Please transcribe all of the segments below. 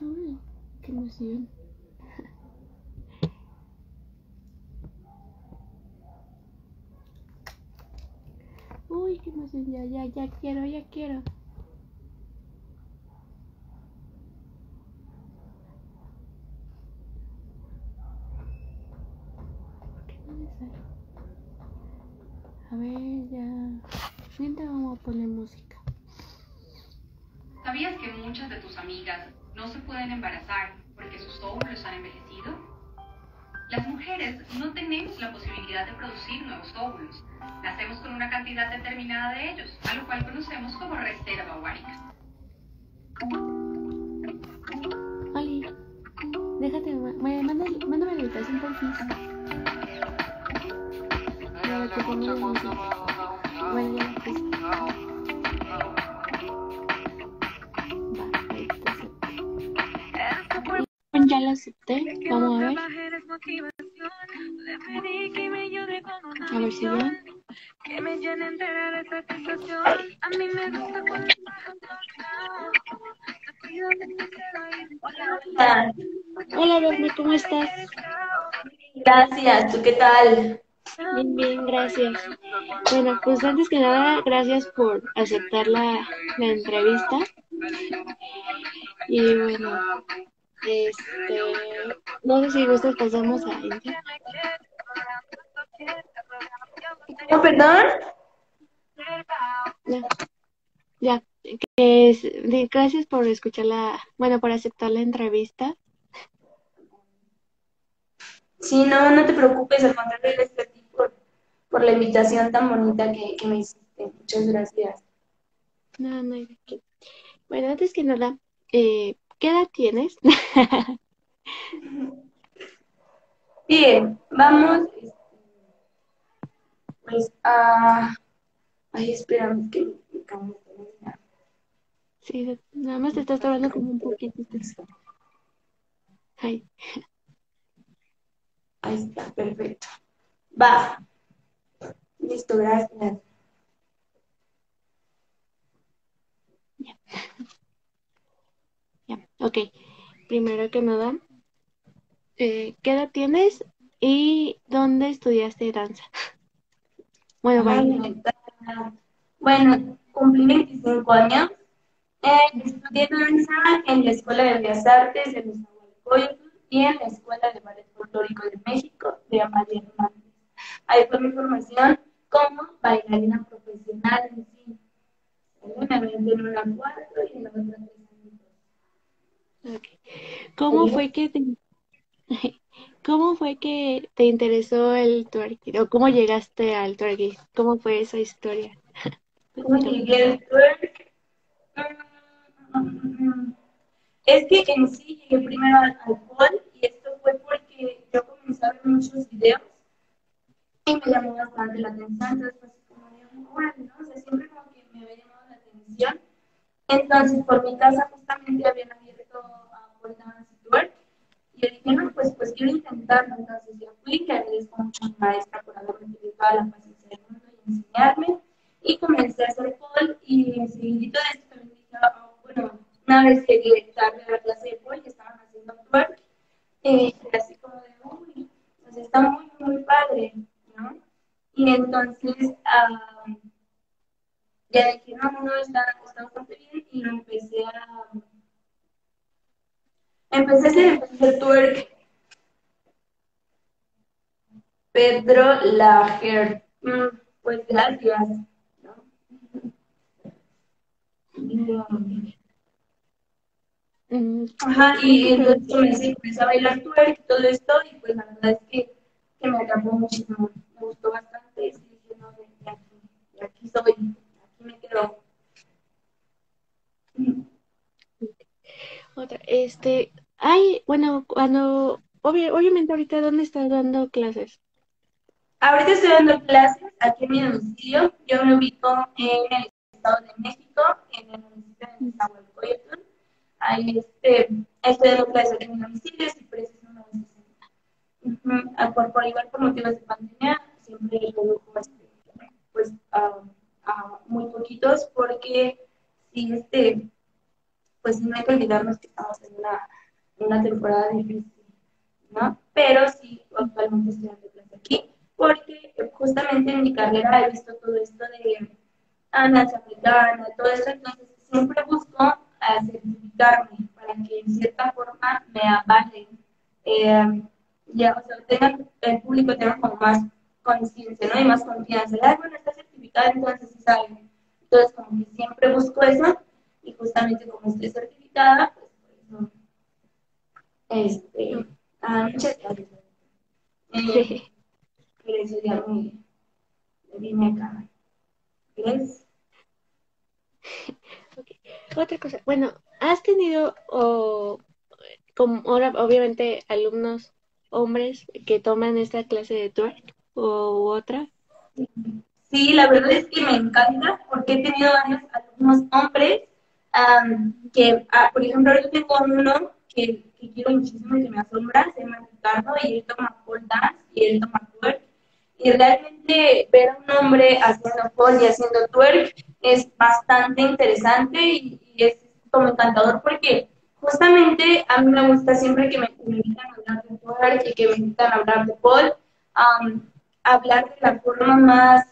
Uy, qué emoción. Uy, qué emoción, ya, ya, ya quiero, ya quiero. ¿Por qué no? A ver, ya. Mientras vamos a poner música. ¿Sabías que muchas de tus amigas no se pueden embarazar porque sus óvulos han envejecido? Las mujeres no tenemos la posibilidad de producir nuevos óvulos. Nacemos con una cantidad determinada de ellos, a lo cual conocemos como reserva ovárica. Oli, déjate, ma- ma- mándame, mándame la habitación por música. Bueno, pues. Lo acepté, vamos a ver. A ver si ya. Que me llena entera de satisfacción. A mí me gusta cuando te pido que te quiero ir. Ah, Hola, Rosmy, ¿cómo estás? Gracias, ¿tú qué tal? Bien, bien, gracias. Bueno, pues antes que nada, gracias por aceptar la, la entrevista. Y bueno, este, no sé si gustas pasamos a ella. ¿Cómo, perdón? Ya, ya, que es- de- gracias por escuchar la, bueno, por aceptar la entrevista. Sí, no, no te preocupes, al contrario, gracias a ti por, por la invitación tan bonita que, que me hiciste. Muchas gracias. No, no hay de qué. Bueno, antes que nada, eh, ¿qué edad tienes? Bien, vamos. este, Pues a. Ay, espérame, que. Sí, nada más te estás hablando como un poquito. Ay, Ahí está, perfecto. Va. Listo, gracias. ya, ok. Primero que nada, eh, ¿qué edad tienes y dónde estudiaste danza? Bueno. Bueno, Bueno, cumplí 25 años. Eh, estudié danza en la Escuela de Bellas Artes de Nezahualcóyotl y en la Escuela de Ballet Folclórico de México de Amalia Hernández. Ahí fue mi formación como bailarina profesional en sí. Me en una cuatro y en la otra ¿Cómo Sí. fue que te, cómo fue que te interesó el twerking? ¿O cómo llegaste al twerking? ¿Cómo fue esa historia? ¿Cómo llegué al twerk? Es que en sí llegué primero al alcohol y esto fue porque yo comencé a ver muchos videos y me llamó bastante la atención. Entonces, fue así como de, órale, ¿no? O sea, siempre como que me había llamado la atención. Entonces, por mi casa justamente habían a Dance y yo dije, no, pues, pues quiero intentarlo. Entonces, ya fui, le agradezco mucho a mi maestra por haberme toda la paciencia del mundo y enseñarme. Y comencé a hacer pole y enseguidito de esto también dije, ah, bueno, una vez que tarde a la clase de pole, que estaban haciendo twerk, eh, así como de, uy, pues está muy, muy padre, ¿no? Y entonces, ah, ya dije, no, no, está, está bastante bien y lo empecé a... Empecé a hacer, twerk. Pedro Lager. Mm, Pues gracias. Mm, Ajá, y entonces comencé, empecé a bailar twerk y todo esto, y pues la verdad es que, que me atrapó muchísimo, me gustó bastante, y dije, no, de aquí, de aquí soy, aquí me quedo. Otra, este, ay, bueno, cuando, obvia- obviamente ahorita, ¿dónde estás dando clases? Ahorita estoy dando clases aquí en mi domicilio, yo me ubico en el Estado de México, en el municipio de Nezahualcóyotl, ahí este, estoy dando clases en mi domicilio, si preciso una vez por, por igual por motivos de pandemia, siempre redujo este, pues a, a muy poquitos, porque sí, este, pues no hay que olvidarnos que estamos en una una, temporada difícil, ¿no? Pero sí, actualmente estoy dando clase aquí, porque justamente en mi carrera he visto todo esto de danza africana, todo esto, entonces siempre busco a certificarme para que en cierta forma me avalen. Eh, ya, o sea, tenga, el público tenga como más conciencia, ¿no? Y más confianza. Ah, bueno, está certificada, entonces sí sabe. Entonces, como que siempre busco eso, y justamente como estoy certificada, pues por eso, este, ah, muchas gracias. Eh, eso ya me, me vine acá. ¿Crees? Okay. Otra cosa, bueno, ¿has tenido o como ahora obviamente alumnos hombres que toman esta clase de twerk o otra? Sí, la verdad es que me encanta porque he tenido varios alumnos hombres um, que, ah, por ejemplo, yo tengo uno que, que, quiero muchísimo y que me asombra, se llama Ricardo y él toma pole dance y él toma twerk. Y realmente ver a un hombre haciendo pole y haciendo twerk es bastante interesante y, y es como encantador porque justamente a mí me gusta siempre que me, me invitan a hablar de twerk y que me invitan a hablar de pole, um, hablar de la forma más,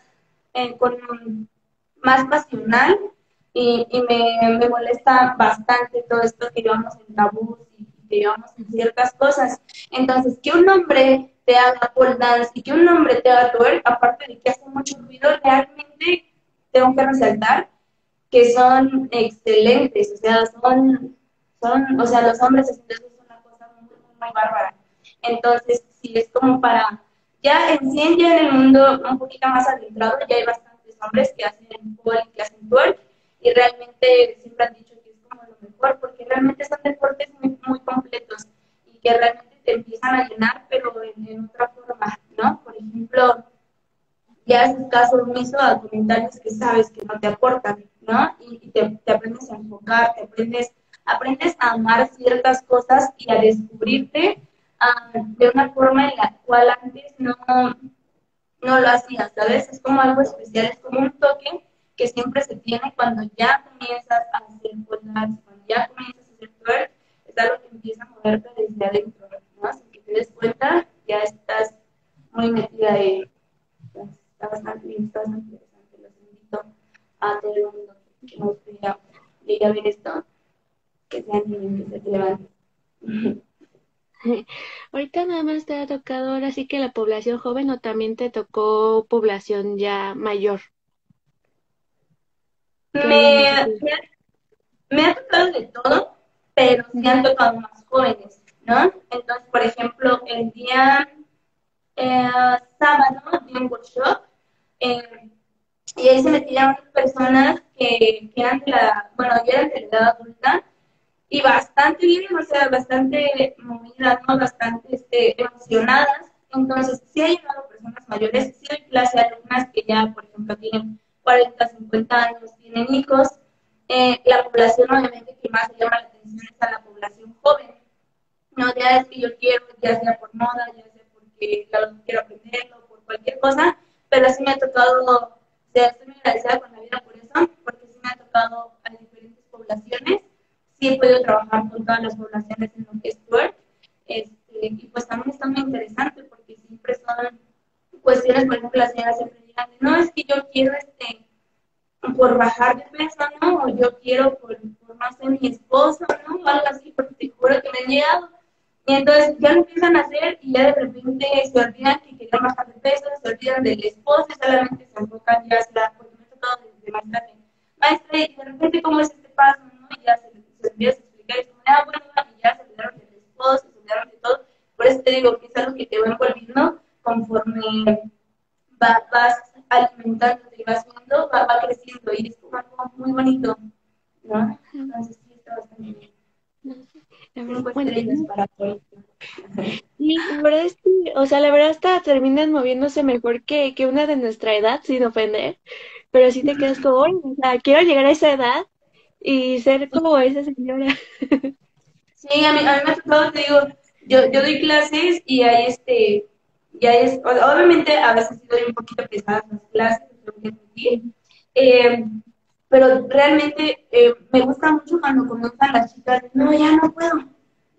eh, con, más pasional y, y me, me, molesta bastante todo esto que llevamos en tabús llevamos en ciertas cosas. Entonces, que un hombre te haga pole dance y que un hombre te haga twerk, aparte de que hace mucho ruido, realmente tengo que resaltar que son excelentes, o sea, son, son o sea, los hombres eso es una cosa muy, muy, bárbara. Entonces, si es como para, ya en sí, ya en el mundo un poquito más adentrado, ya hay bastantes hombres que hacen pole, que hacen twerk, y realmente siempre han dicho que es como lo mejor, porque realmente son deportes muy, completos y que realmente te empiezan a llenar, pero en, otra forma, ¿no? Por ejemplo, ya haces caso omiso a comentarios que sabes que no te aportan, ¿no? Y, te, aprendes a enfocar, te aprendes, aprendes a amar ciertas cosas y a descubrirte um, de una forma en la cual antes no, no lo hacías, ¿sabes? Es como algo especial, es como un toque que siempre se tiene cuando ya comienzas a hacer cosas, ya comienzas a hacer twerk, es algo que empieza a moverte desde adentro, ¿no? Sin que te des cuenta, ya estás muy metida ahí. Está bastante bien, está bastante interesante. Los invito a todo el mundo que nos llegue a ver esto, que se animen, que se levanten. Ahorita nada más te ha tocado ahora sí que la población joven o también te tocó población ya mayor. Me, me, me, ha tocado de todo, pero sí han tocado más jóvenes, ¿no? Entonces, por ejemplo, el día eh, sábado di un workshop eh, y ahí se metían personas que, que eran de la, bueno, ya eran de la edad adulta y bastante bien, o sea, bastante movidas, ¿no? Bastante este, emocionadas. Entonces, sí hay llegado personas mayores, sí hay clase de alumnas que ya, por ejemplo, tienen 40, 50 años, tienen hijos. Eh, la población, obviamente, que más llama la atención es a la población joven. No, ya es que yo quiero, ya sea por moda, ya sea porque quiero aprenderlo, por cualquier cosa, pero sí me ha tocado, o sea, estoy muy agradecida con la vida por eso, porque sí me ha tocado a diferentes poblaciones sí he podido trabajar con todas las poblaciones en lo que es. Este, y pues también está muy interesante porque siempre son cuestiones, por ejemplo, las señoras siempre dirán, no, es que yo quiero este por bajar de peso, ¿no? O yo quiero por, por no ser mi esposo, ¿no? O algo así, porque te juro que me han llegado. Y entonces ya empiezan a hacer y ya de repente se olvidan que quieren bajar de peso, se olvidan del esposo y solamente se enfocan ya hacia, porque me he tocado desde maestra, maestra, y de repente, ¿cómo es este paso? ¿no? Y ya se se empieza a explicar y como, ah, bueno, y ya se olvidaron del esposo, se olvidaron de todo. Por eso te digo que es algo que te va envolviendo conforme va, vas alimentándote y vas viendo, va, va, creciendo y es como algo muy bonito, ¿no? Entonces sí, está bastante bien. Bueno, para. Sí, la verdad es que, o sea, la verdad hasta terminan moviéndose mejor que, que una de nuestra edad, sin ofender, pero sí te quedas como, "Oye, o sea, quiero llegar a esa edad y ser como esa señora. Sí, a mí, a mí me ha tocado, te digo, yo, yo doy clases y hay este, y hay, es- obviamente a veces doy un poquito pesadas las clases, eh, pero realmente eh, me gusta mucho cuando comienzan las chicas, no, ya no puedo,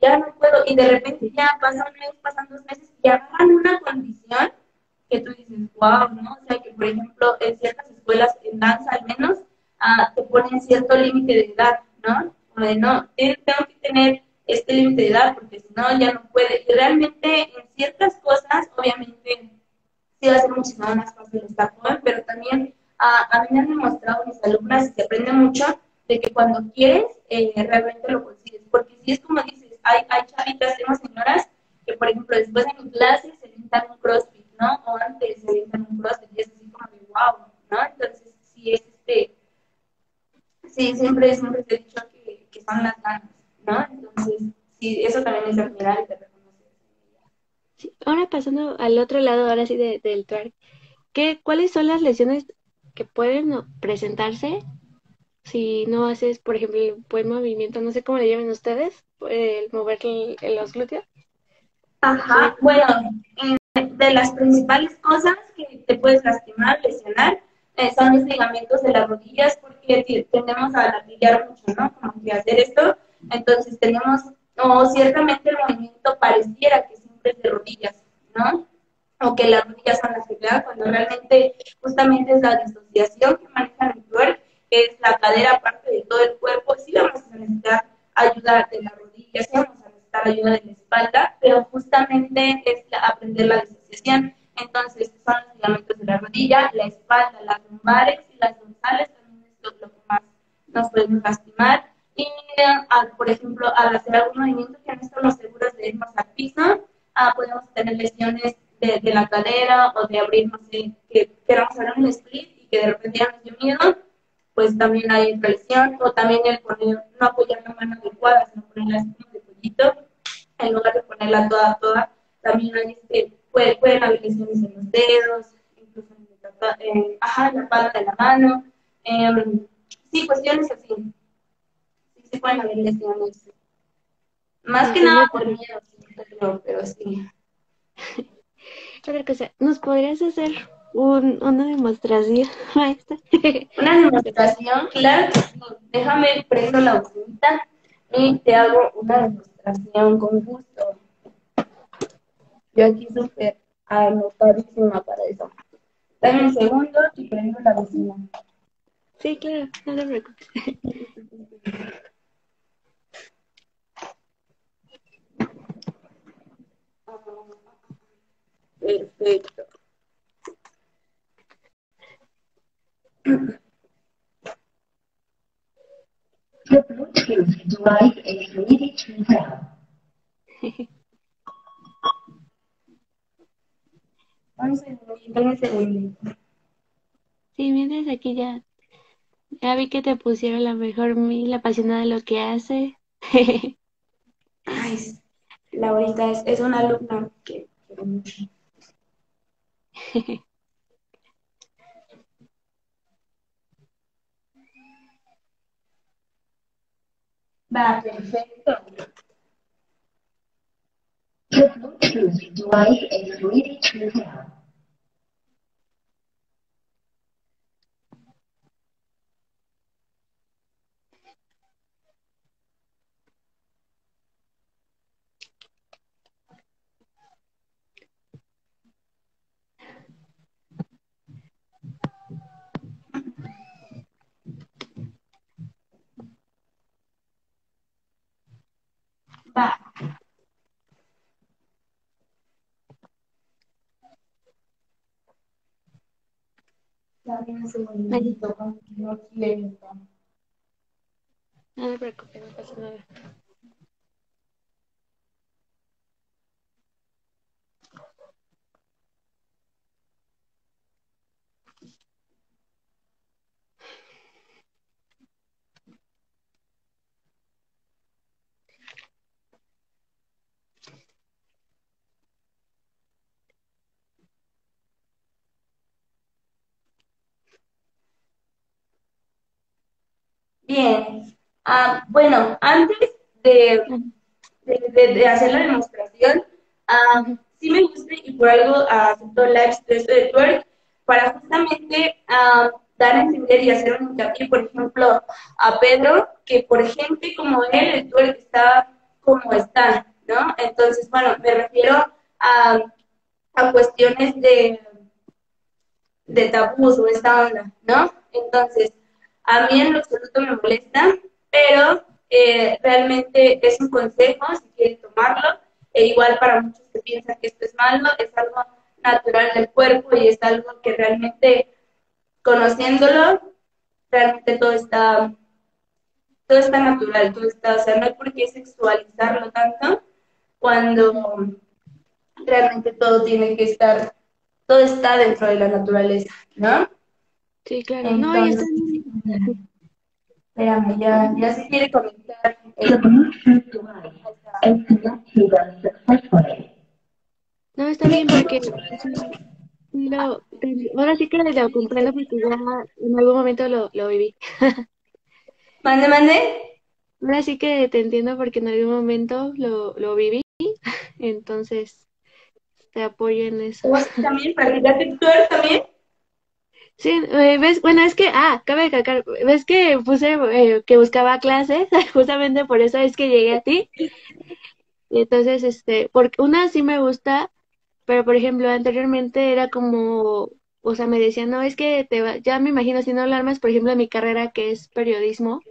ya no puedo, y de repente ya pasa un mes, pasan dos meses, y agarran una condición que tú dices, wow, ¿no? O sea, que por ejemplo, en ciertas escuelas, en danza al menos, ah, te ponen cierto límite de edad, ¿no? Como de, no, tengo que tener este límite de edad, porque si no, ya no puede. Y realmente, en ciertas cosas, obviamente, sí va a ser muchísimo más fácil estar joven, pero también ah, a mí me han demostrado mis alumnas, y se aprende mucho, de que cuando quieres, eh, realmente lo consigues. Porque si es como dices, hay, hay chavitas, tengo señoras que, por ejemplo, después de mi clase se inventan un crossfit, ¿no? O antes se inventan un crossfit y es así como de wow, ¿no? Entonces, sí es este, sí, siempre, siempre te he dicho que, que son las ganas, ¿no? Entonces, sí, eso también es admirar y te ahora pasando al otro lado, ahora sí, de, del twerk, ¿qué, ¿cuáles son las lesiones que pueden presentarse si no haces, por ejemplo, el buen movimiento, no sé cómo le llaman ustedes, el mover el, los glúteos. Ajá, bueno, de las principales cosas que te puedes lastimar, lesionar, eh, son los ligamentos de las rodillas, porque tendemos a latillar mucho, ¿no? Como que hacer esto, entonces tenemos, o ciertamente el movimiento pareciera que siempre es de rodillas, ¿no? O que las rodillas son las que quedan, cuando realmente justamente es la disociación que maneja el twerk es la cadera parte de todo el cuerpo, sí vamos a necesitar ayuda de la rodilla, sí vamos a necesitar ayuda de la espalda, pero justamente es aprender la al hacer algún movimiento que no estamos seguros de irnos al piso, ah, podemos tener lesiones de, la cadera o de abrir, no sé, que queramos hacer un split y que de repente ya nos dio miedo pues también hay presión, o también el poner, no apoyar la mano adecuada, sino ponerla así de pollito, en lugar de ponerla toda, toda, también hay este, puede, pueden haber lesiones en los dedos, incluso en, ajá, en la palma de la mano, eh, sí, cuestiones así, sí, sí pueden haber lesiones, más que nada por miedo, pero, pero sí. Otra cosa, ¿nos podrías hacer un, una demostración, maestra. Una demostración, claro. Déjame prendo la bocinita y te hago una demostración con gusto. Yo aquí súper anotadísima para eso. Dame un segundo y prendo la bocina. Sí, claro, no te preocupes. Perfecto. The Bluetooth device is ready to pair. Sí, mientras aquí ya, ya vi que te pusieron la mejor mil apasionada de lo que hace. Ay, Laurita es, es una alumna que quiero mucho. Va, perfecto. The Bluetooth device is ready to pair. Va. Dame un segundito, no. No te preocupes, no pasa nada. Bien. Ah, bueno, antes de, de, hacer la demostración, ah, sí me gusta y por algo acepto live de twerk para justamente ah, dar a entender y hacer un hincapié, por ejemplo, a Pedro, que por gente como él, el twerk está como está, ¿no? Entonces, bueno, me refiero a, a cuestiones de, de tabús o esta onda, ¿no? Entonces, a mí en lo absoluto me molesta, pero eh, realmente es un consejo, si quieren tomarlo, e igual para muchos que piensan que esto es malo, es algo natural del cuerpo y es algo que realmente, conociéndolo, realmente todo está, todo está natural, todo está, o sea, no hay por qué sexualizarlo tanto cuando realmente todo tiene que estar, todo está dentro de la naturaleza, ¿no? Sí, claro. no, está Espérame, ya, ya se quiere comentar. No, está bien porque lo, ahora sí que lo comprendo porque ya en algún momento lo, lo viví. Mande, mande. Ahora sí que te entiendo porque en algún momento lo, lo viví, entonces te apoyo en eso. ¿También? ¿Practicaste tú también? Sí, eh, ves, bueno, es que, ah, cabe recalcar, ves que puse eh, que buscaba clases, justamente por eso es que llegué a ti. Entonces, este, porque una sí me gusta, pero por ejemplo, anteriormente era como, o sea, me decían, no, es que te va, ya me imagino haciendo alarmas, por ejemplo, en mi carrera que es periodismo,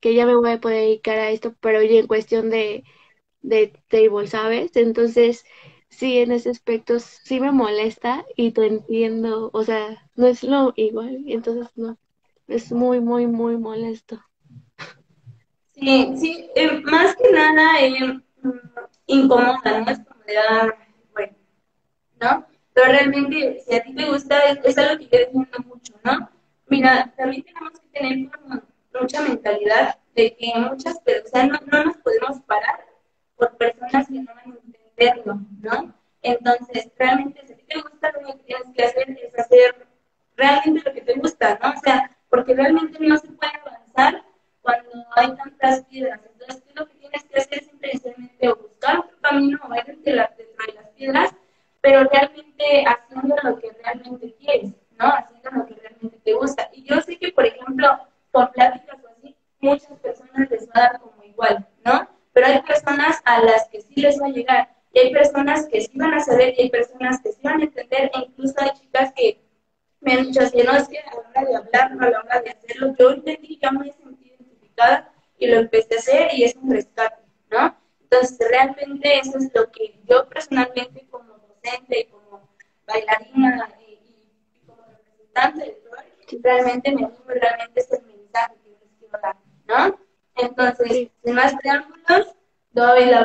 que ya me voy a poder dedicar a esto, pero ya en cuestión de, de table, ¿sabes? Entonces, sí, en ese aspecto sí me molesta y te entiendo, o sea, no es lo igual, entonces no, es muy, muy, muy molesto. Sí, sí, eh, más que nada eh, incomoda, ¿no? Es como de, ah, bueno, ¿no? Pero realmente, si a ti te gusta, es, algo que yo defiendo mucho, ¿no? Mira, también tenemos que tener mucha mentalidad de que muchas personas no, no nos podemos parar por personas que no van entenderlo, ¿no? Entonces, realmente, si te gusta, lo que tienes que hacer es hacer realmente lo que te gusta, ¿no? O sea, porque realmente no se puede avanzar cuando hay tantas piedras. Entonces, ¿qué es lo que tienes que hacer? Simplemente buscar otro camino, o dentro de las piedras, pero realmente haciendo lo que realmente quieres, ¿no? Haciendo lo que realmente te gusta. Y yo sé que, por ejemplo, con pláticas o así, muchas personas les va a dar como igual, ¿no? Pero hay personas a las que sí les va a llegar. Saber y hay personas que sí van a entender. E incluso hay chicas que me han dicho así, no, es que a la hora de hablarlo, a la hora de hacerlo, yo entendí, ya me sentí identificada y lo empecé a hacer y es un rescate, ¿no? Entonces, realmente eso es lo que yo personalmente como docente y como bailarina y, y como representante de todo, realmente me animo, realmente es el mensaje que les quiero dar, ¿no? Entonces, sin más preámbulos, doy la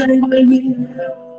yo tengo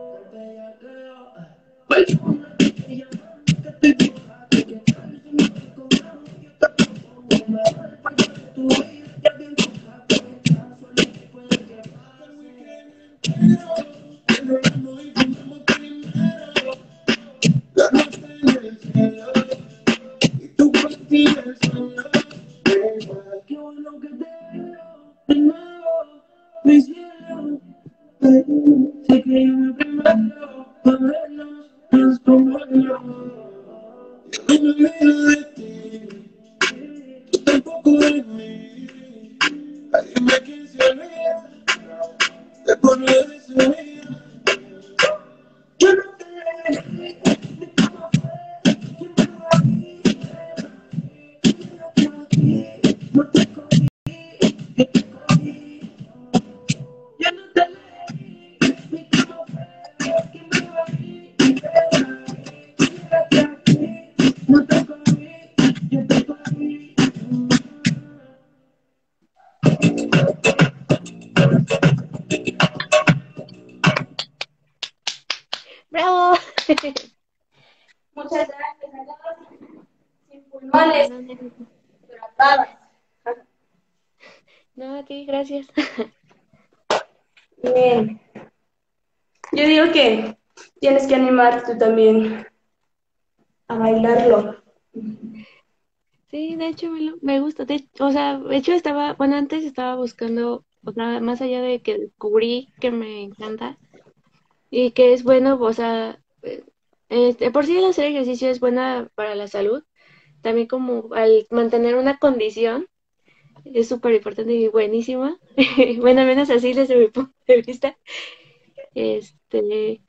Muchas gracias a todos. Sin pulmones, pero acabas. No, a ti, gracias. Bien. Yo digo que tienes que animar tú también a bailarlo. Sí, de hecho me, lo- me gusta. De, o sea, de hecho estaba, bueno, antes estaba buscando, o sea, más allá de que descubrí que me encanta y que es bueno, o sea, este, por sí el hacer ejercicio es buena para la salud, también como al mantener una condición es súper importante y buenísima. Bueno, al menos así desde mi punto de vista. Este,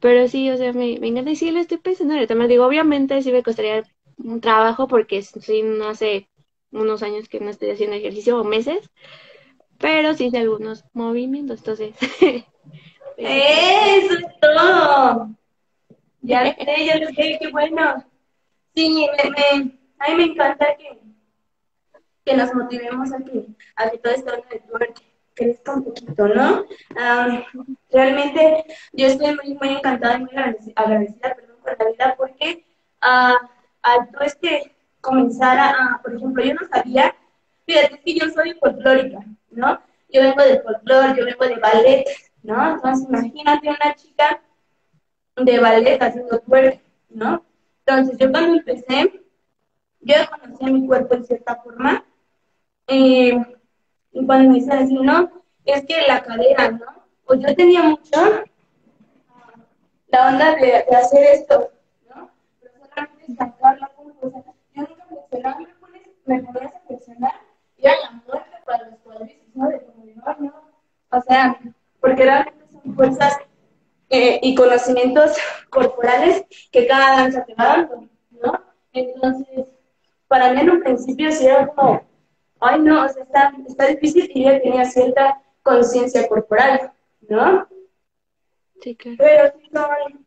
pero sí, o sea, me, me encanta y sí lo estoy pensando ahorita. Me digo, obviamente sí me costaría un trabajo porque sí, no hace unos años que no estoy haciendo ejercicio o meses, pero sí hice algunos movimientos, entonces. ¡Eso es todo! Ya sé, ya sé, qué bueno. Sí, me, me- a mí me encanta que, que nos motivemos a que, a que todo esto de network crezca un poquito, ¿no? Ah, realmente yo estoy muy, muy encantada y muy agradecida, perdón, con la vida porque ah, al tú este comenzar a, por ejemplo, yo no sabía, fíjate, que yo soy folclórica, ¿no? Yo vengo del folclore, yo vengo de ballet, ¿no? Entonces imagínate una chica de ballet haciendo twerk, ¿no? Entonces yo cuando empecé, yo conocía mi cuerpo en cierta forma, eh, y cuando me dicen así, no, es que la cadera, ¿no? Pues yo tenía mucho ah, la onda de, de hacer esto, ¿no? Pero solamente sacar la punta, o sea, yo nunca flexionaba, me ponías a flexionar, y era la muerte para los cuadríceps, ¿no? De como de, no, no, o sea, porque realmente son fuerzas eh, y conocimientos corporales que cada danza te va dando, ¿no? Entonces, para mí en un principio sí era como, ay no, o sea, está, está difícil y yo tenía cierta conciencia corporal, ¿no? Sí, claro. Pero sí son,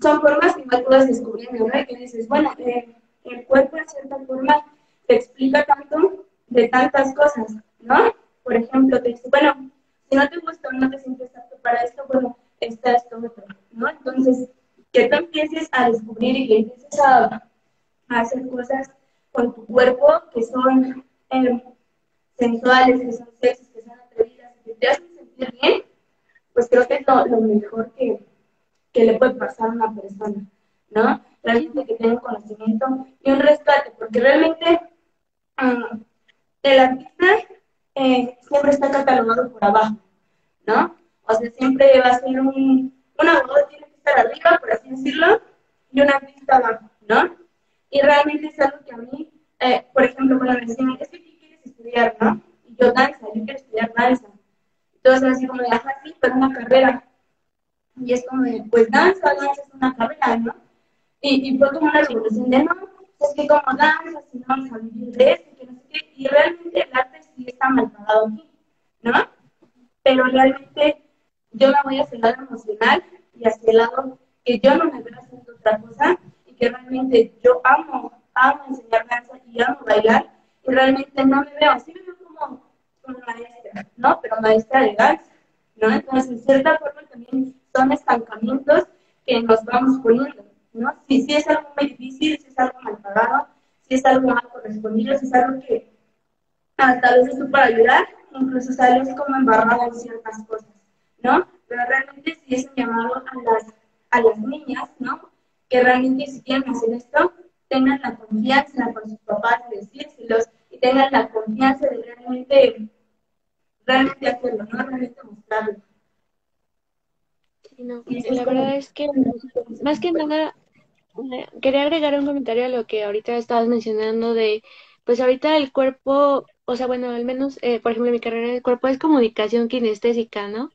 son formas que igual tú vas descubriendo, ¿no? Y que dices, bueno, eh, el cuerpo en cierta forma te explica tanto de tantas cosas, ¿no? Por ejemplo, te dice, bueno, si no te gusta o no te sientes apto para esto, bueno, está esto otro, ¿no? Entonces, que tú empieces a descubrir y que empieces a, a hacer cosas con tu cuerpo que son eh, sensuales, que son sexys, que son atrevidas, que te hacen sentir bien, pues creo que es lo, mejor que, que le puede pasar a una persona, ¿no? Realmente que tenga conocimiento y un rescate, porque realmente mm, el artista eh, siempre está catalogado por abajo, ¿no? O sea, siempre va a ser un, un abogado tiene que estar arriba, por así decirlo, y un artista abajo, ¿no? Y realmente es algo que a mí, eh, por ejemplo, cuando me decían, es que ¿qué quieres estudiar, no? Y yo danza, yo quiero estudiar danza. Entonces, así como de, ajá, sí, pero una carrera. Y es como de, pues danza, danza es una carrera, ¿no? Y, y fue como una revolución de, no, es que como danza, si no vamos a vivir de esto, que no sé qué. Y realmente el arte sí está mal pagado aquí, ¿no? Pero realmente yo me voy hacia el lado emocional y hacia el lado que yo no me veo haciendo otra cosa y que realmente yo amo, amo enseñar danza y amo bailar y realmente no me veo así, me veo como, como maestra, ¿no? Pero maestra de danza, ¿no? Entonces, en cierta forma también son estancamientos que nos vamos poniendo, ¿no? Si, si es algo muy difícil, si es algo mal pagado, si es algo mal correspondido, si es algo que hasta a veces tú para ayudar, incluso sales como embarrado en ciertas cosas, ¿no? Pero realmente si es un llamado a las, a las niñas, ¿no? Que realmente si quieren hacer esto, tengan la confianza con sus papás de decírselos y tengan la confianza de realmente, realmente hacerlo, ¿no? Realmente mostrarlo. Sí, no, la verdad es que más que nada eh, quería agregar un comentario a lo que ahorita estabas mencionando de, pues ahorita el cuerpo, o sea, bueno, al menos, eh, por ejemplo, mi carrera de cuerpo es comunicación kinestésica, ¿no?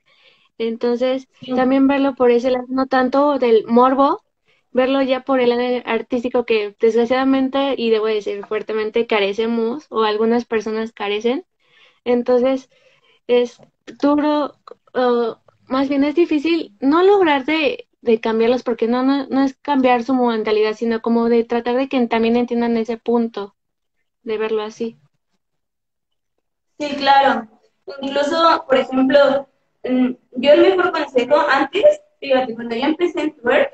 Entonces, también verlo por ese lado, no tanto del morbo, verlo ya por el lado artístico que desgraciadamente, y debo decir fuertemente, carecemos, o algunas personas carecen. Entonces, es duro, uh, más bien es difícil no lograr de, de cambiarlos, porque no, no, no es cambiar su mentalidad, sino como de tratar de que también entiendan ese punto, de verlo así. Sí, claro. Incluso, por ejemplo, yo el mejor consejo antes, fíjate, cuando yo empecé en twerk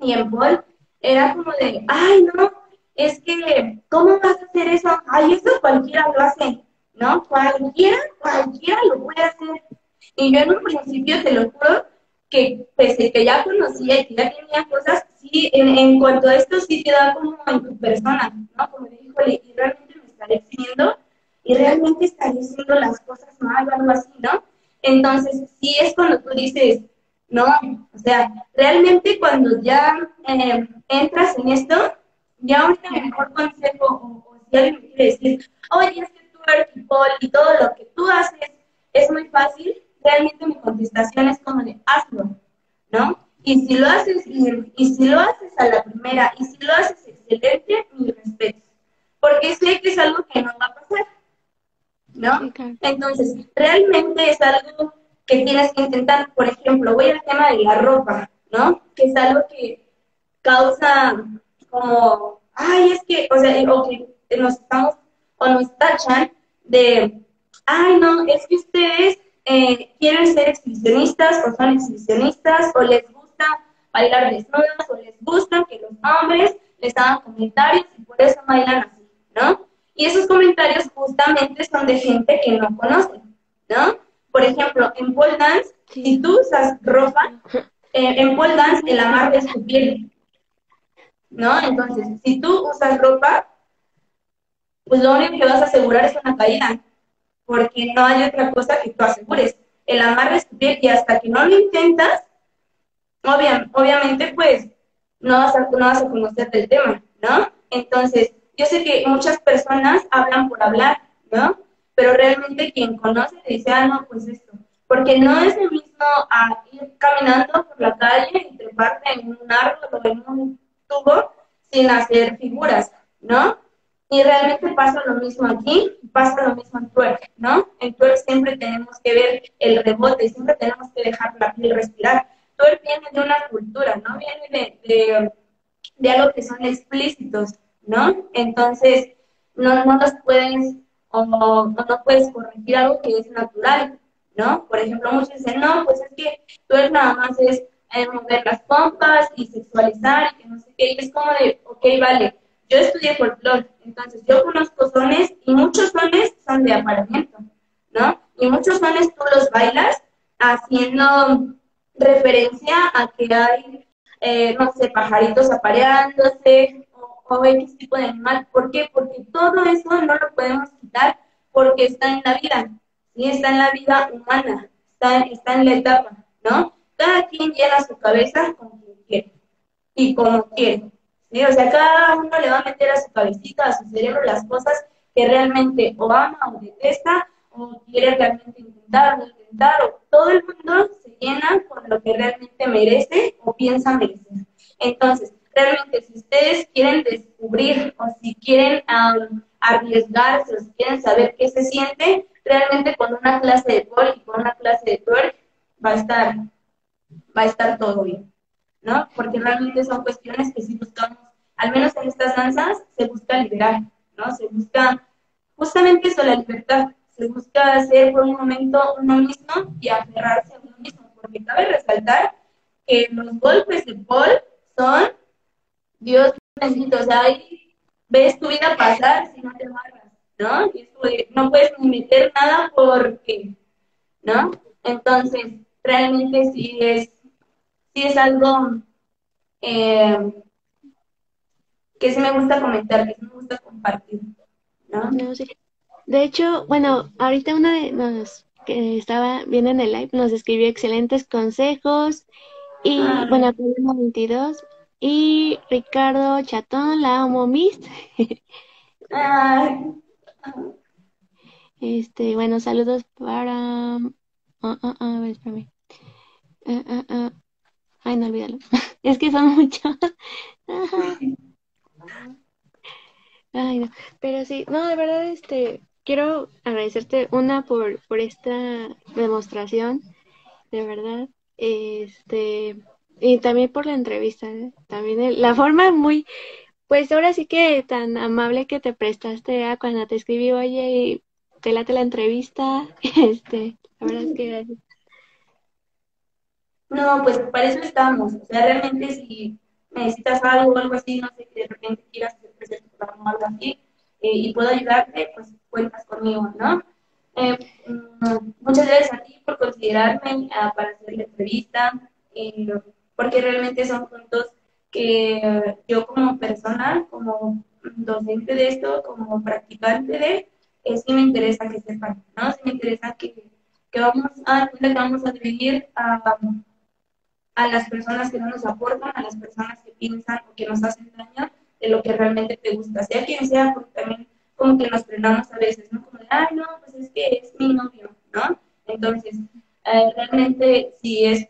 y en Paul, era como de, ay, no, es que, ¿cómo vas a hacer eso? Ay, eso cualquiera lo hace, ¿no? Cualquiera, cualquiera lo puede hacer. Y yo en un principio, te lo juro, que pese que ya conocía y que ya tenía cosas, sí, en, cuanto a esto sí te da como en tu persona, ¿no? Como de, híjole, y realmente me estaré exhibiendo y realmente estaré haciendo las cosas mal o algo así, ¿no? Entonces, sí es cuando tú dices, no, o sea, realmente cuando ya eh, entras en esto, ya un mejor consejo, o, si alguien quiere decir, oye, es que tú eres y todo lo que tú haces es muy fácil, realmente mi contestación es como de, hazlo, ¿no? Y si lo haces bien, y si lo haces a la primera, y si lo haces excelente, mi respeto. Porque sé que es algo que no va a pasar. ¿No? Entonces, realmente es algo que tienes que intentar, por ejemplo, voy al tema de la ropa, ¿no? Que es algo que causa como, ay, es que, o sea, o que nos estamos, o nos tachan de, ay, no, es que ustedes eh, quieren ser exhibicionistas o son exhibicionistas o les gusta bailar desnudas o les gusta que los hombres les hagan comentarios y por eso bailan así, ¿no? Y esos comentarios justamente son de gente que no conoce, ¿no? Por ejemplo, en pole dance, si tú usas ropa, eh, en pole dance el amarre es tu piel, ¿no? Entonces, si tú usas ropa, pues lo único que vas a asegurar es una caída, porque no hay otra cosa que tú asegures. El amarre es tu piel y hasta que no lo intentas, obviamente, pues, no vas, a, no vas a conocer del tema, ¿no? Entonces, yo sé que muchas personas hablan por hablar, ¿no? Pero realmente quien conoce dice, ah, no, pues esto. Porque no es lo mismo a ir caminando por la calle y treparte en un árbol o en un tubo sin hacer figuras, ¿no? Y realmente pasa lo mismo aquí, pasa lo mismo en twerk, ¿no? En twerk siempre tenemos que ver el rebote, siempre tenemos que dejar la piel respirar. Twerk viene de una cultura, ¿no? Viene de, de, de algo que son explícitos, ¿no? Entonces, no, no nos puedes, o no, no puedes corregir algo que es natural, ¿no? Por ejemplo, muchos dicen, no, pues es que tú eres nada más es eh, mover las pompas y sexualizar y que no sé qué, y es como de, ok, vale, yo estudié folclore, entonces yo conozco sones y muchos sones son de aparamiento, ¿no? Y muchos sones tú los bailas haciendo referencia a que hay, eh, no sé, pajaritos apareándose, o X tipo de animal. ¿Por qué? Porque todo eso no lo podemos quitar porque está en la vida, ¿sí? está en la vida humana, está, está en la etapa, ¿no? Cada quien llena su cabeza como quien quiere y como quiere. ¿sí? O sea, cada uno le va a meter a su cabecita, a su cerebro las cosas que realmente o ama o detesta o quiere realmente intentar o intentar, o todo el mundo se llena con lo que realmente merece o piensa merecer. Entonces, realmente si ustedes quieren descubrir o si quieren arriesgarse o si quieren saber qué se siente, realmente con una clase de pole y con una clase de twerk va a estar, va a estar todo bien, ¿no? Porque realmente son cuestiones que si buscamos, al menos en estas danzas, se busca liberar, ¿no? Se busca justamente eso, la libertad, se busca ser por un momento uno mismo y aferrarse a uno mismo, porque cabe resaltar que los golpes de Paul son, Dios bendito, o sea, ahí ves tu vida pasar si no te amarras, ¿no? Y de, no puedes ni meter nada porque, ¿no? Entonces, realmente sí es, sí es algo eh, que sí me gusta comentar, que sí me gusta compartir, ¿no? No, sí. De hecho, bueno, ahorita una de los que estaba viendo en el live nos escribió excelentes consejos y Ay. bueno, Problema 22 y Ricardo Chatón, la amo Miss. Este, bueno, saludos para ah, a ver, espérame. Ah, ah, ah. Ay, no olvídalo. Es que son muchos. Ay, no. Pero sí, no, de verdad, este, quiero agradecerte una por, por esta demostración, de verdad. Este, y también por la entrevista, ¿eh? También la forma muy, pues ahora sí que tan amable que te prestaste a cuando te escribí, oye, y te late la entrevista. Este, la verdad es que gracias. No, pues para eso estamos. O sea, realmente si necesitas algo o algo así, no sé, que de repente quieras programa o algo así, eh, y puedo ayudarte, pues cuentas conmigo, ¿no? Eh, mm, muchas gracias a ti por considerarme ah, para hacer la entrevista, eh, porque realmente son puntos que yo como persona, como docente de esto, como practicante de, eh, sí me interesa que sepan, ¿no? Sí me interesa que, que vamos a, que vamos a dividir a a las personas que no nos aportan, a las personas que piensan o que nos hacen daño de lo que realmente te gusta, sea quien sea, porque también como que nos frenamos a veces, ¿no? Como de, ay, no, pues es que es mi novio, ¿no? Entonces, eh, realmente si es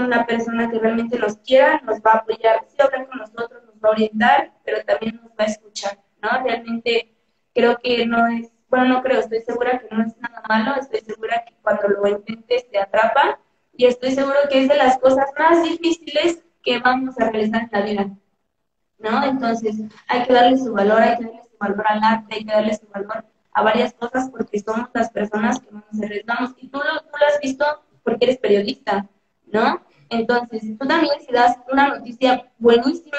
una persona que realmente nos quiera, nos va a apoyar, sí hablar con nosotros, nos va a orientar, pero también nos va a escuchar, ¿no? Realmente creo que no es, bueno, no creo, estoy segura que no es nada malo, estoy segura que cuando lo intentes te atrapa y estoy seguro que es de las cosas más difíciles que vamos a realizar en la vida, ¿no? Entonces, hay que darle su valor, hay que darle su valor al arte, hay que darle su valor a varias cosas porque somos las personas que más nos arriesgamos. Y tú tú lo has visto porque eres periodista, ¿no? Entonces, tú también si das una noticia buenísima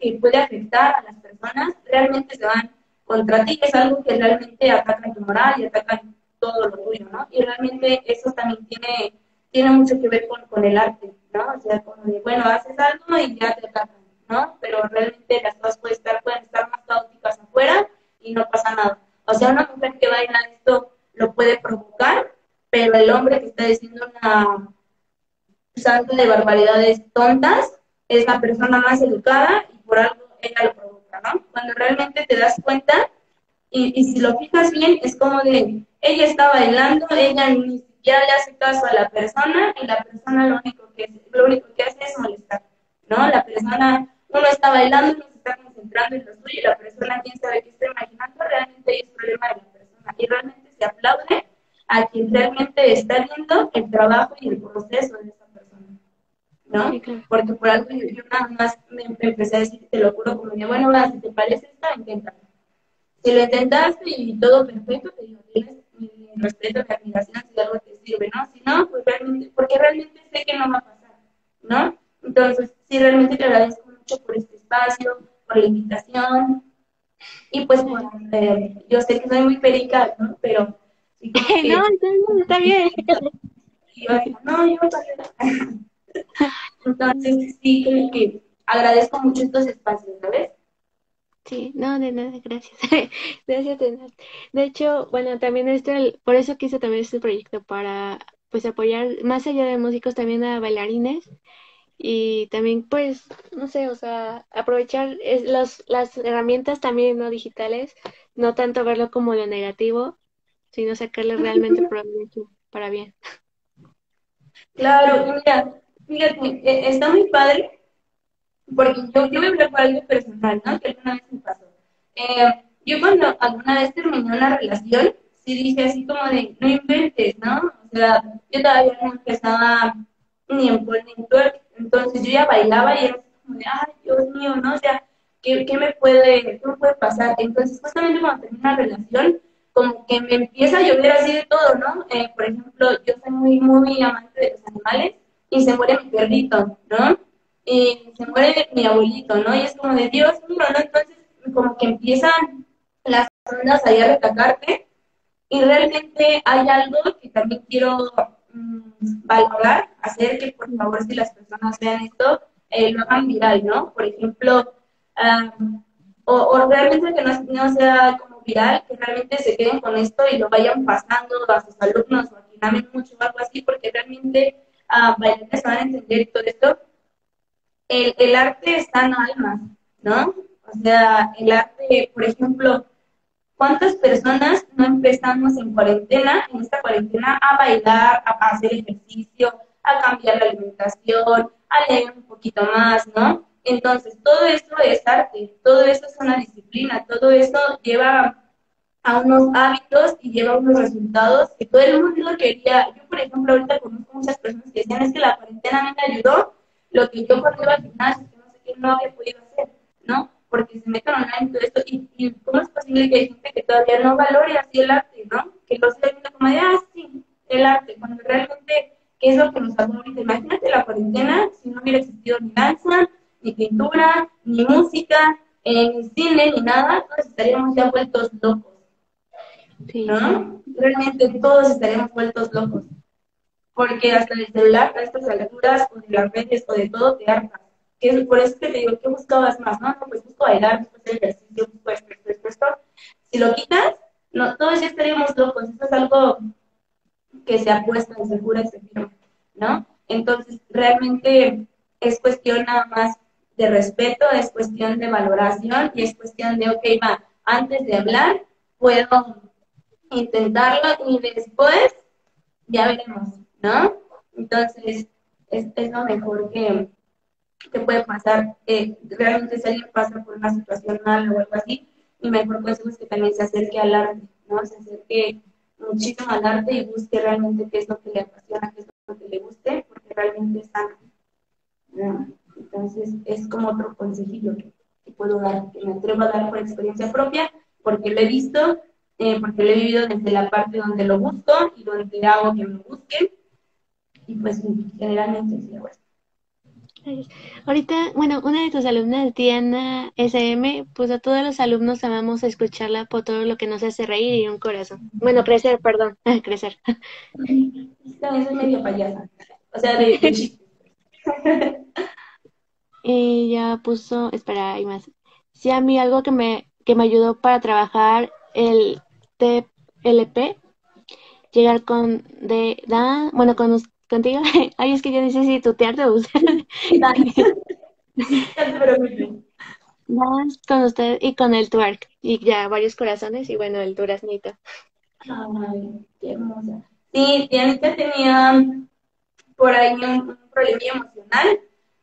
que puede afectar a las personas, realmente se van contra ti, es algo que realmente ataca tu moral y ataca todo lo tuyo, ¿no? Y realmente eso también tiene, tiene mucho que ver con, con el arte, ¿no? O sea, como de, bueno, haces algo y ya te atacan, ¿no? Pero realmente las cosas pueden estar, pueden estar más caóticas afuera y no pasa nada. O sea, una mujer que baila esto lo puede provocar, pero el hombre que está diciendo una salto de barbaridades tontas es la persona más educada y por algo ella lo provoca, ¿no? Cuando realmente te das cuenta y, si lo fijas bien, es como de, ella está bailando, ella ni siquiera le hace caso a la persona y la persona lo único que, lo único que hace es molestar, ¿no? La persona, uno está bailando, uno se está concentrando en lo suyo y la persona, quién sabe qué está imaginando, realmente es problema de la persona y realmente se aplaude a quien realmente está viendo el trabajo y el proceso de esa ¿no? Sí, claro. Porque por algo yo, nada más me, me empecé a decir, te lo juro, como de, bueno, va, si te parece esta, inténtalo. Si lo intentaste y todo perfecto, te digo, tienes mi respeto, mi admiración, si algo te sirve, ¿no? Si no, pues realmente, porque realmente sé que no va a pasar, ¿no? Entonces, sí, realmente te agradezco mucho por este espacio, por la invitación, y pues, bueno, eh, yo sé que soy muy perica, ¿no? Pero, sí, como que- No, no, está bien. y digo, no, yo no. Entonces, sí, creo que agradezco mucho estos espacios, ¿sabes? Sí, no, de nada, gracias. Gracias de nada. De hecho, bueno, también este, por eso quise también este proyecto para pues apoyar más allá de músicos también a bailarines y también pues, no sé, o sea, aprovechar es, los, las herramientas también no digitales, no tanto verlo como lo negativo, sino sacarle realmente provecho para bien. Claro, mira, fíjate, eh, está muy padre, porque yo, yo voy a hablar algo personal, ¿no? Que alguna vez me pasó. Eh, yo cuando alguna vez terminé una relación, sí dije así como de, no inventes, ¿no? O sea, yo todavía no empezaba ni en pole ni en twerk, entonces yo ya bailaba y era como de, ay, Dios mío, ¿no? O sea, ¿qué, qué me puede, qué puede pasar? Entonces, justamente cuando terminé una relación, como que me empieza a llover así de todo, ¿no? Eh, por ejemplo, yo soy muy, muy amante de los animales y se muere mi perrito, ¿no? Y se muere mi abuelito, ¿no? Y es como de Dios mío, ¿no? Entonces, como que empiezan las personas ahí a retacarte y realmente hay algo que también quiero mm, valorar, hacer que por favor si las personas vean esto, eh, lo hagan viral, ¿no? Por ejemplo, o, o, realmente que no, no, sea como viral, que realmente se queden con esto y lo vayan pasando a sus alumnos o a quien amen mucho algo así, porque realmente uh, bailarines van a entender todo esto. El, el arte está en almas, ¿no? O sea, el arte, por ejemplo, ¿cuántas personas no empezamos en cuarentena, en esta cuarentena, a bailar, a hacer ejercicio, a cambiar la alimentación, a leer un poquito más, ¿no? Entonces, todo eso es arte, todo eso es una disciplina, todo eso lleva a unos hábitos y lleva unos resultados que todo el mundo quería. Yo, por ejemplo, ahorita conozco muchas personas que decían, es que la cuarentena me ayudó, lo que yo cuando iba al gimnasio, que no sé qué, no había podido hacer, ¿no? Porque se meten online y todo esto, y, y, cómo es posible que hay gente que todavía no valore así el arte, ¿no? Que lo siga viendo como de, ah, sí, el arte, cuando realmente, ¿qué es lo que nos salvó ahorita? Imagínate la cuarentena, si no hubiera existido ni danza, ni pintura, ni música, eh, ni cine, ni nada, todos estaríamos ya vueltos locos. ¿No? Realmente todos estaríamos vueltos locos. Porque hasta el celular, a estas alturas, o de las redes, o de todo, te hartas. Que es por eso que te digo, ¿qué buscabas más? No, no pues busco bailar, busco hacer ejercicio, busco esto, esto, esto. Si lo quitas, no, todos ya estaríamos locos. Esto es algo que se apuesta se jura se firma, ¿no? Entonces, realmente es cuestión nada más de respeto, es cuestión de valoración y es cuestión de, ok, va, antes de hablar, puedo intentarlo y después ya veremos, ¿no? Entonces, es, lo mejor que, que puede pasar. Eh, realmente si alguien pasa por una situación mala o algo así, mi mejor consejo es que también se acerque al arte, ¿no? Se acerque muchísimo al arte y busque realmente qué es lo que le apasiona, qué es lo que le guste, porque realmente es sano. ¿no? Entonces, es como otro consejillo que, que, puedo dar, que me atrevo a dar por experiencia propia, porque lo he visto, eh, porque lo he vivido desde la parte donde lo busco y donde hago que me busquen. Y pues, generalmente sí hago esto. Ahorita, bueno, una de tus alumnas, Diana SM, pues a todos los alumnos amamos escucharla por todo lo que nos hace reír y un corazón. Bueno, crecer, perdón, crecer. También soy medio payasa, o sea, de, de ella puso, espera, hay más. Sí, a mí algo que me, que me ayudó para trabajar el TLP, llegar con, de, da, bueno, con, contigo, ay, es que yo necesito tutearte usted. con usted y con el twerk, y ya varios corazones, y bueno, el duraznito. Ay, qué hermosa. Sí, Dianita tenía por ahí un, un problema emocional,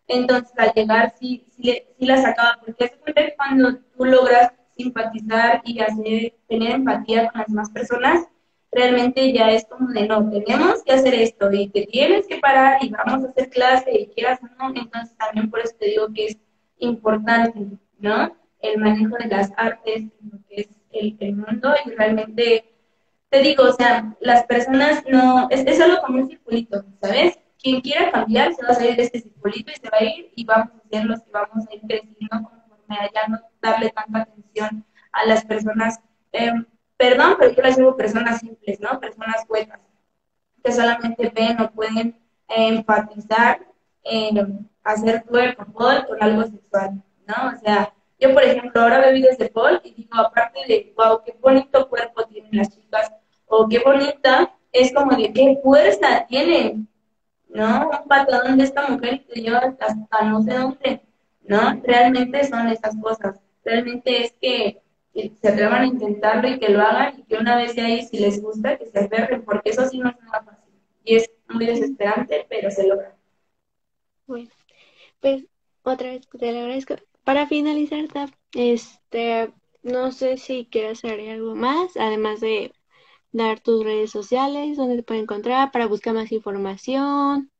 entonces, al llegar, sí, sí, sí la sacaba, porque es que cuando tú logras simpatizar y hacer, tener empatía con las demás personas, realmente ya es como de no, tenemos que hacer esto y te tienes que parar y vamos a hacer clase y quieras o no, entonces también por eso te digo que es importante, ¿no? El manejo de las artes, lo que es el, el mundo y realmente, te digo, o sea, las personas no, es, es solo como un circulito, ¿sabes? quien quiera cambiar se va a salir de este circulito y se va a ir y vamos a ser los que vamos a ir creciendo ya no darle tanta atención a las personas, eh, perdón, pero yo las digo personas simples, ¿no? Personas huecas, que solamente ven o pueden eh, enfatizar en hacer cuerpo con algo sexual, ¿no? O sea, yo por ejemplo ahora veo videos de Paul y digo, aparte de, wow, qué bonito cuerpo tienen las chicas, o qué bonita, es como de qué fuerza tienen, ¿no? Un patadón de esta mujer te lleva hasta no sé dónde, ¿no? Realmente son esas cosas. Realmente es que, que, se atrevan a intentarlo y que lo hagan y que una vez de ahí, si les gusta, que se aferren, porque eso sí no es nada fácil. Y es muy desesperante, pero se logra. Bueno, pues otra vez te lo agradezco. Para finalizar, este, no sé si quieres agregar algo más, además de dar tus redes sociales, donde te pueden encontrar para buscar más información,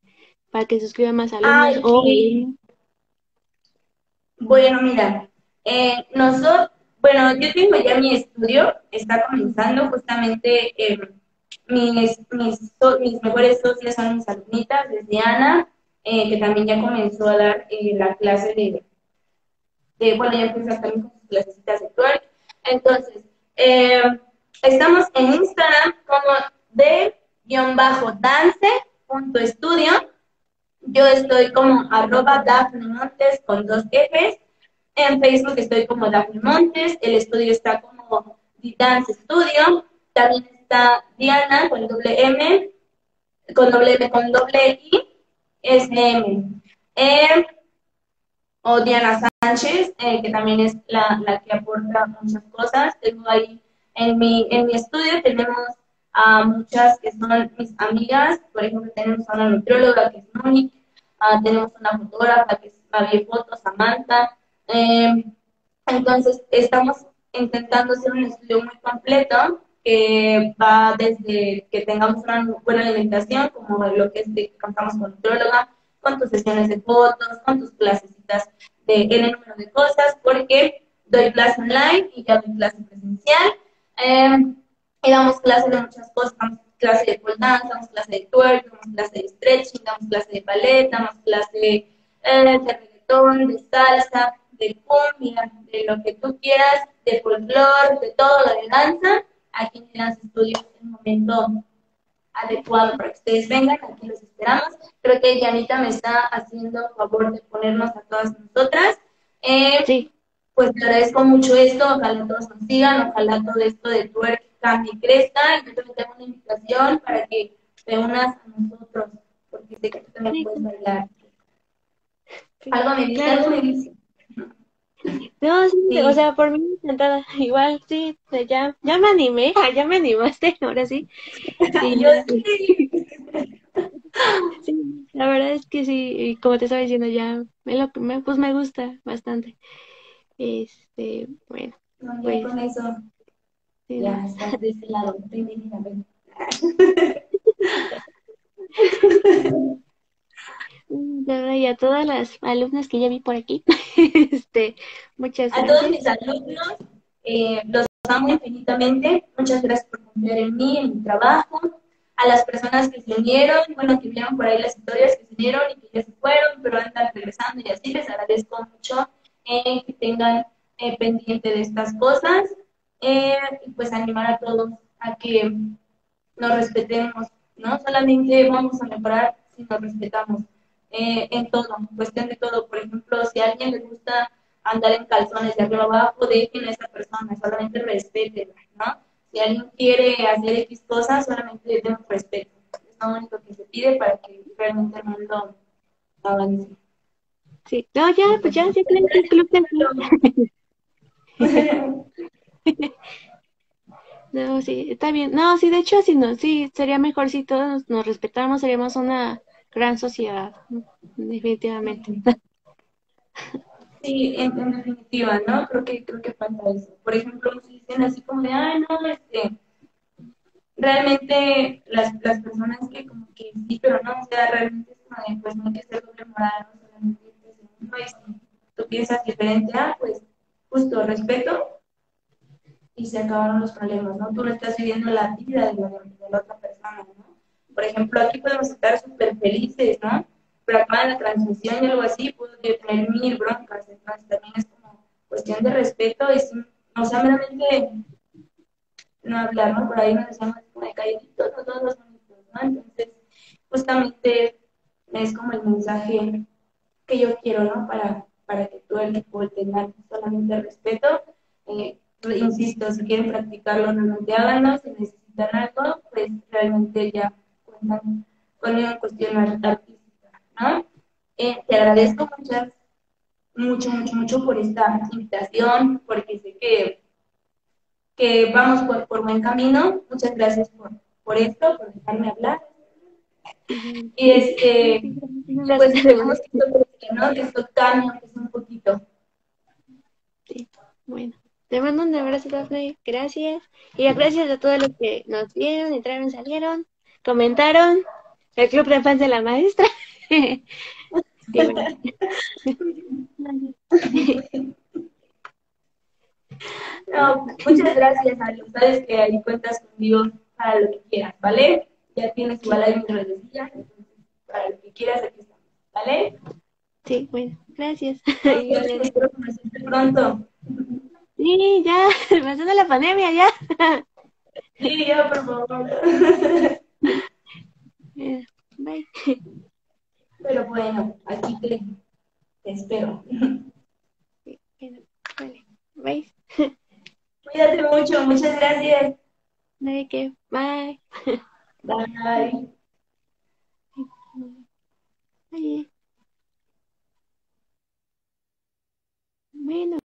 para que suscriban más alumnos. Ay, sí. Bueno, mira, eh, nosotros, bueno, yo tengo ya mi estudio, está comenzando justamente. Eh, mis, mejores socias son mis alumnitas, desde Ana, eh, que también ya comenzó a dar eh, la clase de, de, bueno, ya empieza también con sus clasecitas de twerk. Entonces, eh, estamos en Instagram como de-dance.estudio. Yo estoy como arroba Daphne Montes con dos Fs. En Facebook estoy como Daphne Montes. El estudio está como The Dance Studio. También está Diana con doble M, con doble M, con doble I, es M. Eh, o Diana Sánchez, eh, que también es la, la, que aporta muchas cosas. Tengo ahí en mi, en mi estudio, tenemos a muchas que son mis amigas. Por ejemplo, tenemos a una nutrióloga que es Monique, uh, tenemos una fotógrafa que es María Foto, Samantha. Eh, entonces, estamos intentando hacer un estudio muy completo que va desde que tengamos una buena alimentación, como lo que es de que contamos con nutróloga, con tus sesiones de fotos, con tus clasecitas de N número de cosas, porque doy clase online y ya doy clase presencial. Eh, y damos clase de muchas cosas, damos clase de pole dance, damos clase de twerk, damos clase de stretching, damos clase de ballet, damos clase eh, de reggaetón, de salsa, de cumbia, de lo que tú quieras, de folclore, de todo lo de danza aquí en las estudios en un momento adecuado para que ustedes vengan, aquí los esperamos. Creo que Janita me está haciendo favor de ponernos a todas nosotras. Eh, sí. Pues te agradezco mucho esto, ojalá todos nos sigan, ojalá todo esto de twerk cambie y crezca. Y yo también tengo una invitación para que te unas a nosotros, porque sé que tú también puedes bailar. Algo me dice, algo me dice. No, sí, sí. o sea, por mí encantada. Igual, sí, ya, ya me animé, ya me animaste, ahora sí. sí yo sí. sí, la verdad es que sí, y como te estaba diciendo, ya me lo, me, pues me gusta bastante. Este, bueno. No, pues, con eso. Sí, ya, estás de ese lado. y a todas las alumnas que ya vi por aquí, este, muchas gracias. A todos mis alumnos, eh, los amo infinitamente. Muchas gracias por confiar en mí, en mi trabajo. A las personas que se unieron, bueno, que vieron por ahí las historias que se unieron y que ya se fueron, pero andan regresando y así, les agradezco mucho eh, que tengan eh, pendiente de estas cosas. Eh, y pues animar a todos a que nos respetemos, ¿no? Solamente vamos a mejorar si nos respetamos eh, en todo, cuestión de todo. Por ejemplo, si a alguien le gusta andar en calzones de arriba abajo, dejen a esa persona, solamente respeten, ¿no? Si alguien quiere hacer X cosas, solamente den respeto. Es lo único que se pide para que realmente el mundo avance. Sí, no, ya, pues ya, ya creen que No, sí, está bien. No, sí, de hecho, sí, no, sí, sería mejor si todos nos respetáramos, seríamos una gran sociedad, definitivamente. Sí, en, definitiva, ¿no? Creo que, creo que falta eso. Por ejemplo, si dicen así como de, ay, no, este, realmente las, las personas que como que sí, pero no, o sea, realmente es como de, pues no hay que ser doble moral, no solamente si tú piensas diferente, ah, pues justo respeto y se acabaron los problemas, ¿no? Tú no estás viviendo la vida de la, de la otra persona, ¿no? Por ejemplo, aquí podemos estar súper felices, ¿no? Pero acá en la transmisión y algo así, puedo tener mil broncas. Entonces también es como cuestión de respeto y, o sea, meramente no hablar, ¿no? Por ahí nos decíamos como de calladitos, no todos los bonitos, ¿no? Entonces, justamente es como el mensaje que yo quiero, ¿no? Para, para que todo el equipo tenga solamente respeto. Eh, insisto, si quieren practicarlo, realmente háganlo. Si necesitan algo, pues realmente ya con una cuestión artística, ¿no? Eh, te agradezco muchas, mucho, mucho, mucho por esta invitación, porque sé que, que vamos por, por buen camino. Muchas gracias por, por esto, por dejarme hablar. Y este, pues tenemos que ¿no? Que esto cambie, que es un poquito. Sí, bueno. Te mando un abrazo, Daphne. Gracias. Y gracias a todos los que nos vieron, entraron, salieron comentaron el club de fans de la maestra. No, muchas gracias, Ale. Sabes que ahí cuentas conmigo para lo que quieras, ¿vale? Ya tienes igual ahí mi redecilla, para lo que quieras aquí estamos, ¿vale? Sí, bueno, gracias. Espero conocerte pronto. Sí, ya, pasando la pandemia, ya. Sí, ya, por favor. Bye. Pero bueno, aquí te, te espero. Sí, vale. Bye. Cuídate mucho, muchas gracias. No hay que. Bye. Bye. Bye. Bueno.